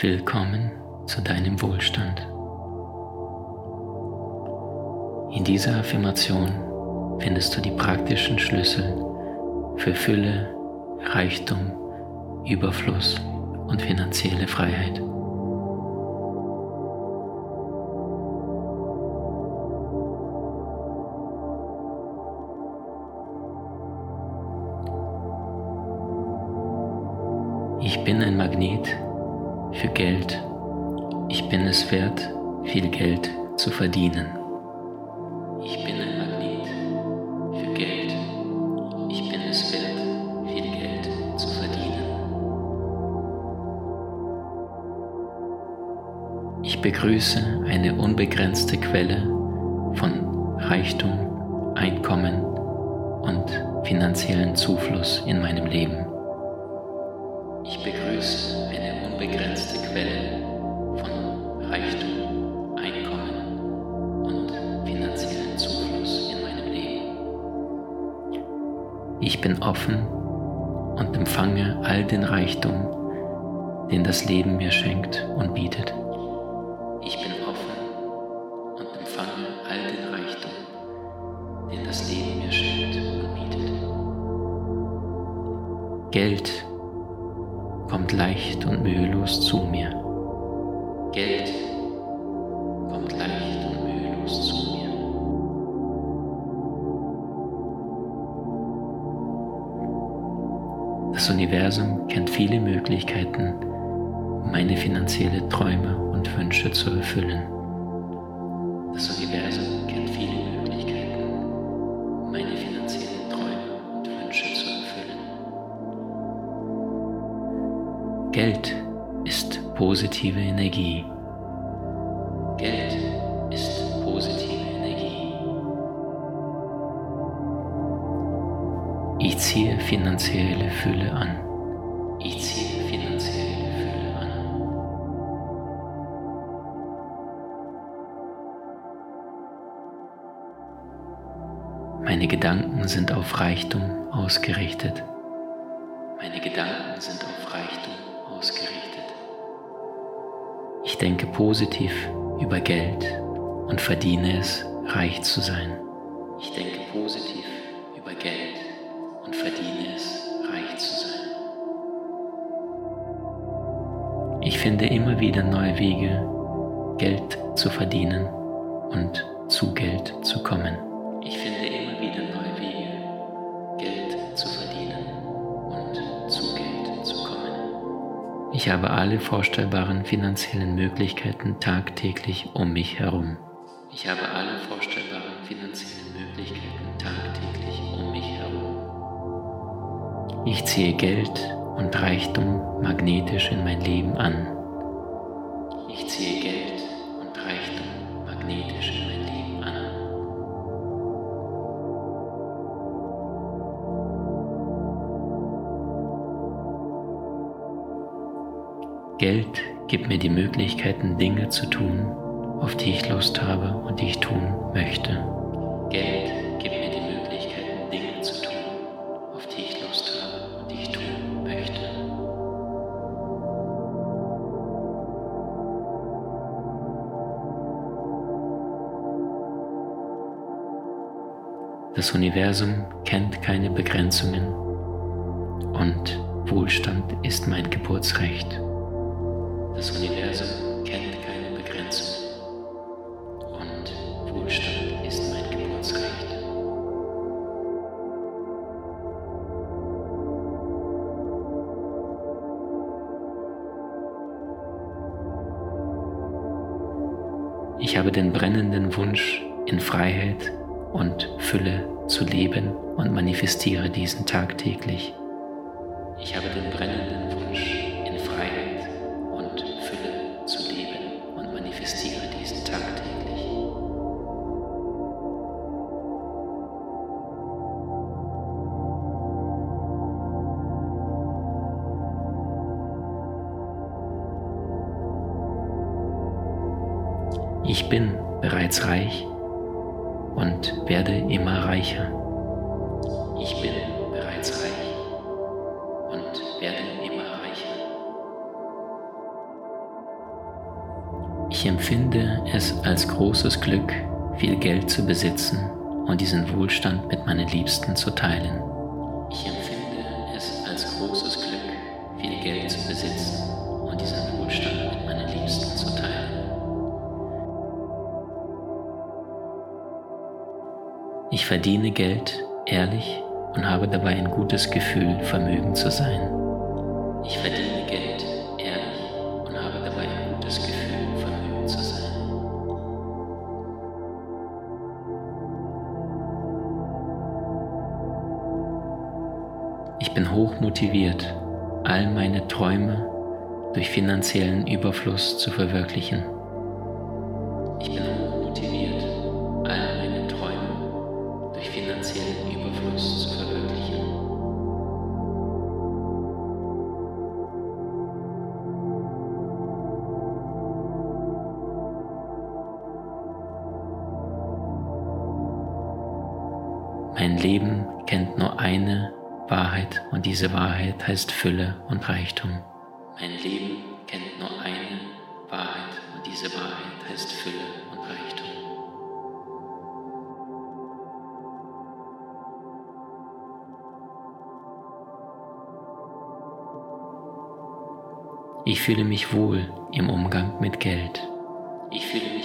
Willkommen zu deinem Wohlstand. In dieser Affirmation findest du die praktischen Schlüssel für Fülle, Reichtum, Überfluss und finanzielle Freiheit. Ich bin ein Magnet für Geld. Ich bin es wert, viel Geld zu verdienen. Ich bin ein Magnet für Geld. Ich bin es wert, viel Geld zu verdienen. Ich begrüße eine unbegrenzte Quelle von Reichtum, Einkommen und finanziellen Zufluss in meinem Leben. Ich begrüße unbegrenzte Quelle von Reichtum, Einkommen und finanziellen Zufluss in meinem Leben. Ich bin offen und empfange all den Reichtum, den das Leben mir schenkt und bietet. Ich bin offen und empfange all den Reichtum, den das Leben mir schenkt und bietet. Geld kommt leicht und mühelos zu mir. Geld kommt leicht und mühelos zu mir. Das Universum kennt viele Möglichkeiten, meine finanzielle Träume und Wünsche zu erfüllen. Geld ist positive Energie. Geld ist positive Energie. Ich ziehe finanzielle Fülle an. Ich ziehe finanzielle Fülle an. Meine Gedanken sind auf Reichtum ausgerichtet. Meine Gedanken sind auf Reichtum ausgerichtet. Ich denke positiv über Geld und verdiene es, reich zu sein. Ich denke positiv über Geld und verdiene es, reich zu sein. Ich finde immer wieder neue Wege, Geld zu verdienen und zu Geld zu kommen. Ich habe alle vorstellbaren finanziellen Möglichkeiten tagtäglich um mich herum. Ich habe alle vorstellbaren finanziellen Möglichkeiten tagtäglich um mich herum. Ich ziehe Geld und Reichtum magnetisch in mein Leben an. Ich ziehe Geld und Reichtum magnetisch Geld gibt mir die Möglichkeiten, Dinge zu tun, auf die ich Lust habe und die ich tun möchte. Geld gibt mir die Möglichkeiten, Dinge zu tun, auf die ich Lust habe und die ich tun möchte. Das Universum kennt keine Begrenzungen und Wohlstand ist mein Geburtsrecht. Das Universum kennt keine Begrenzungen und Wohlstand ist mein Geburtsrecht. Ich habe den brennenden Wunsch, in Freiheit und Fülle zu leben und manifestiere diesen tagtäglich. Ich habe den Ich bin bereits reich und werde immer reicher. Ich bin bereits reich und werde immer reicher. Ich empfinde es als großes Glück, viel Geld zu besitzen und diesen Wohlstand mit meinen Liebsten zu teilen. Verdiene Geld ehrlich und habe dabei ein gutes Gefühl, vermögend zu sein. Ich verdiene Geld ehrlich und habe dabei ein gutes Gefühl, vermögend zu sein. Ich bin hoch motiviert, all meine Träume durch finanziellen Überfluss zu verwirklichen. Mein Leben kennt nur eine Wahrheit und diese Wahrheit heißt Fülle und Reichtum. Mein Leben kennt nur eine Wahrheit und diese Wahrheit heißt Fülle und Reichtum. Ich fühle mich wohl im Umgang mit Geld. Ich fühle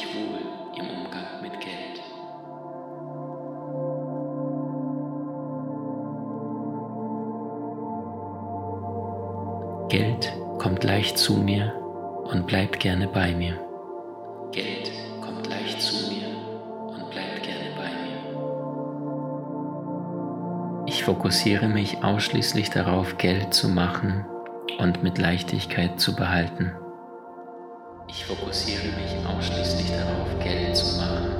kommt zu mir und bleibt gerne bei mir. Geld kommt leicht zu mir und bleibt gerne bei mir. Ich fokussiere mich ausschließlich darauf, Geld zu machen und mit Leichtigkeit zu behalten. Ich fokussiere mich ausschließlich darauf, Geld zu machen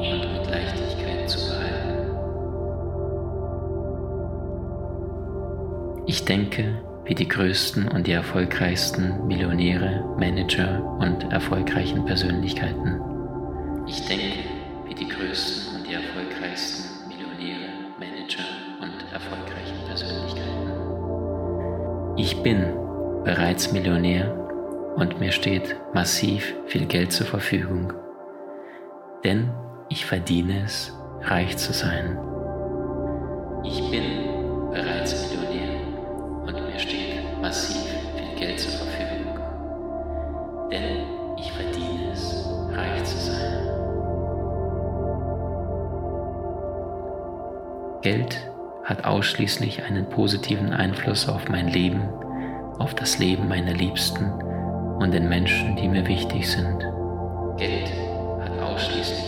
und mit Leichtigkeit zu behalten. Ich denke, wie die größten und die erfolgreichsten Millionäre, Manager und erfolgreichen Persönlichkeiten. Ich denke, wie die größten und die erfolgreichsten Millionäre, Manager und erfolgreichen Persönlichkeiten. Ich bin bereits Millionär und mir steht massiv viel Geld zur Verfügung, denn ich verdiene es, reich zu sein. Ich bin massiv viel Geld zur Verfügung, denn ich verdiene es, reich zu sein. Geld hat ausschließlich einen positiven Einfluss auf mein Leben, auf das Leben meiner Liebsten und den Menschen, die mir wichtig sind. Geld hat ausschließlich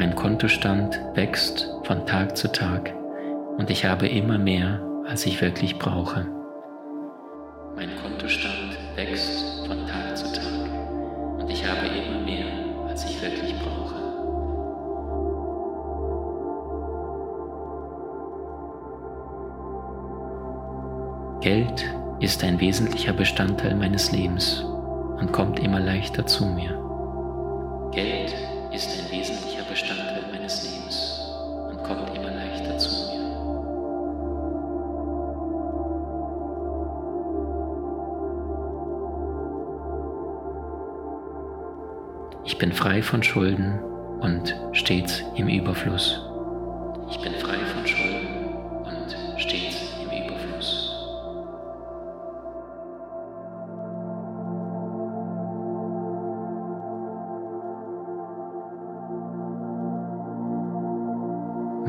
Mein Kontostand wächst von Tag zu Tag und ich habe immer mehr, als ich wirklich brauche. Mein Kontostand wächst von Tag zu Tag und ich habe immer mehr, als ich wirklich brauche. Geld ist ein wesentlicher Bestandteil meines Lebens und kommt immer leichter zu mir. Bestandteil meines Lebens und kommt immer leichter zu mir. Ich bin frei von Schulden und stets im Überfluss.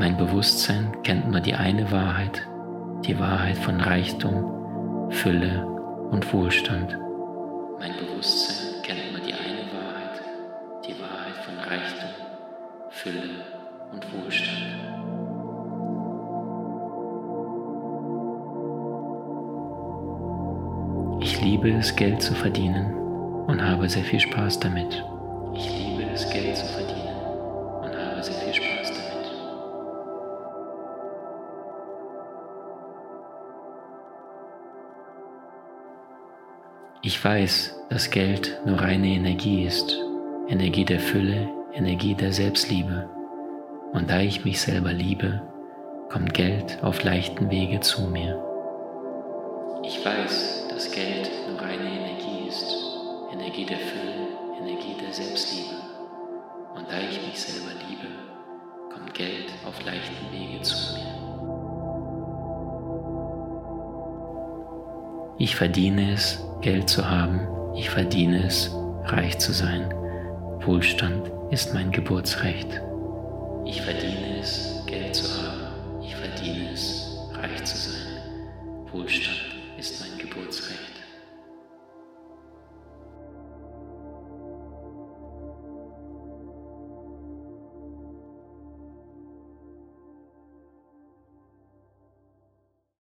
Mein Bewusstsein kennt nur die eine Wahrheit, die Wahrheit von Reichtum, Fülle und Wohlstand. Mein Bewusstsein kennt nur die eine Wahrheit, die Wahrheit von Reichtum, Fülle und Wohlstand. Ich liebe es, Geld zu verdienen und habe sehr viel Spaß damit. Ich liebe es, Geld zu verdienen Ich weiß, dass Geld nur reine Energie ist, Energie der Fülle, Energie der Selbstliebe. Und da ich mich selber liebe, kommt Geld auf leichten Wege zu mir. Ich weiß, dass Geld nur reine Energie ist, Energie der Fülle, Energie der Selbstliebe. Und da ich mich selber liebe, kommt Geld auf leichten Wege zu mir. Ich verdiene es, Geld zu haben. Ich verdiene es, reich zu sein. Wohlstand ist mein Geburtsrecht. Ich verdiene es, Geld zu haben. Ich verdiene es, reich zu sein. Wohlstand ist mein Geburtsrecht.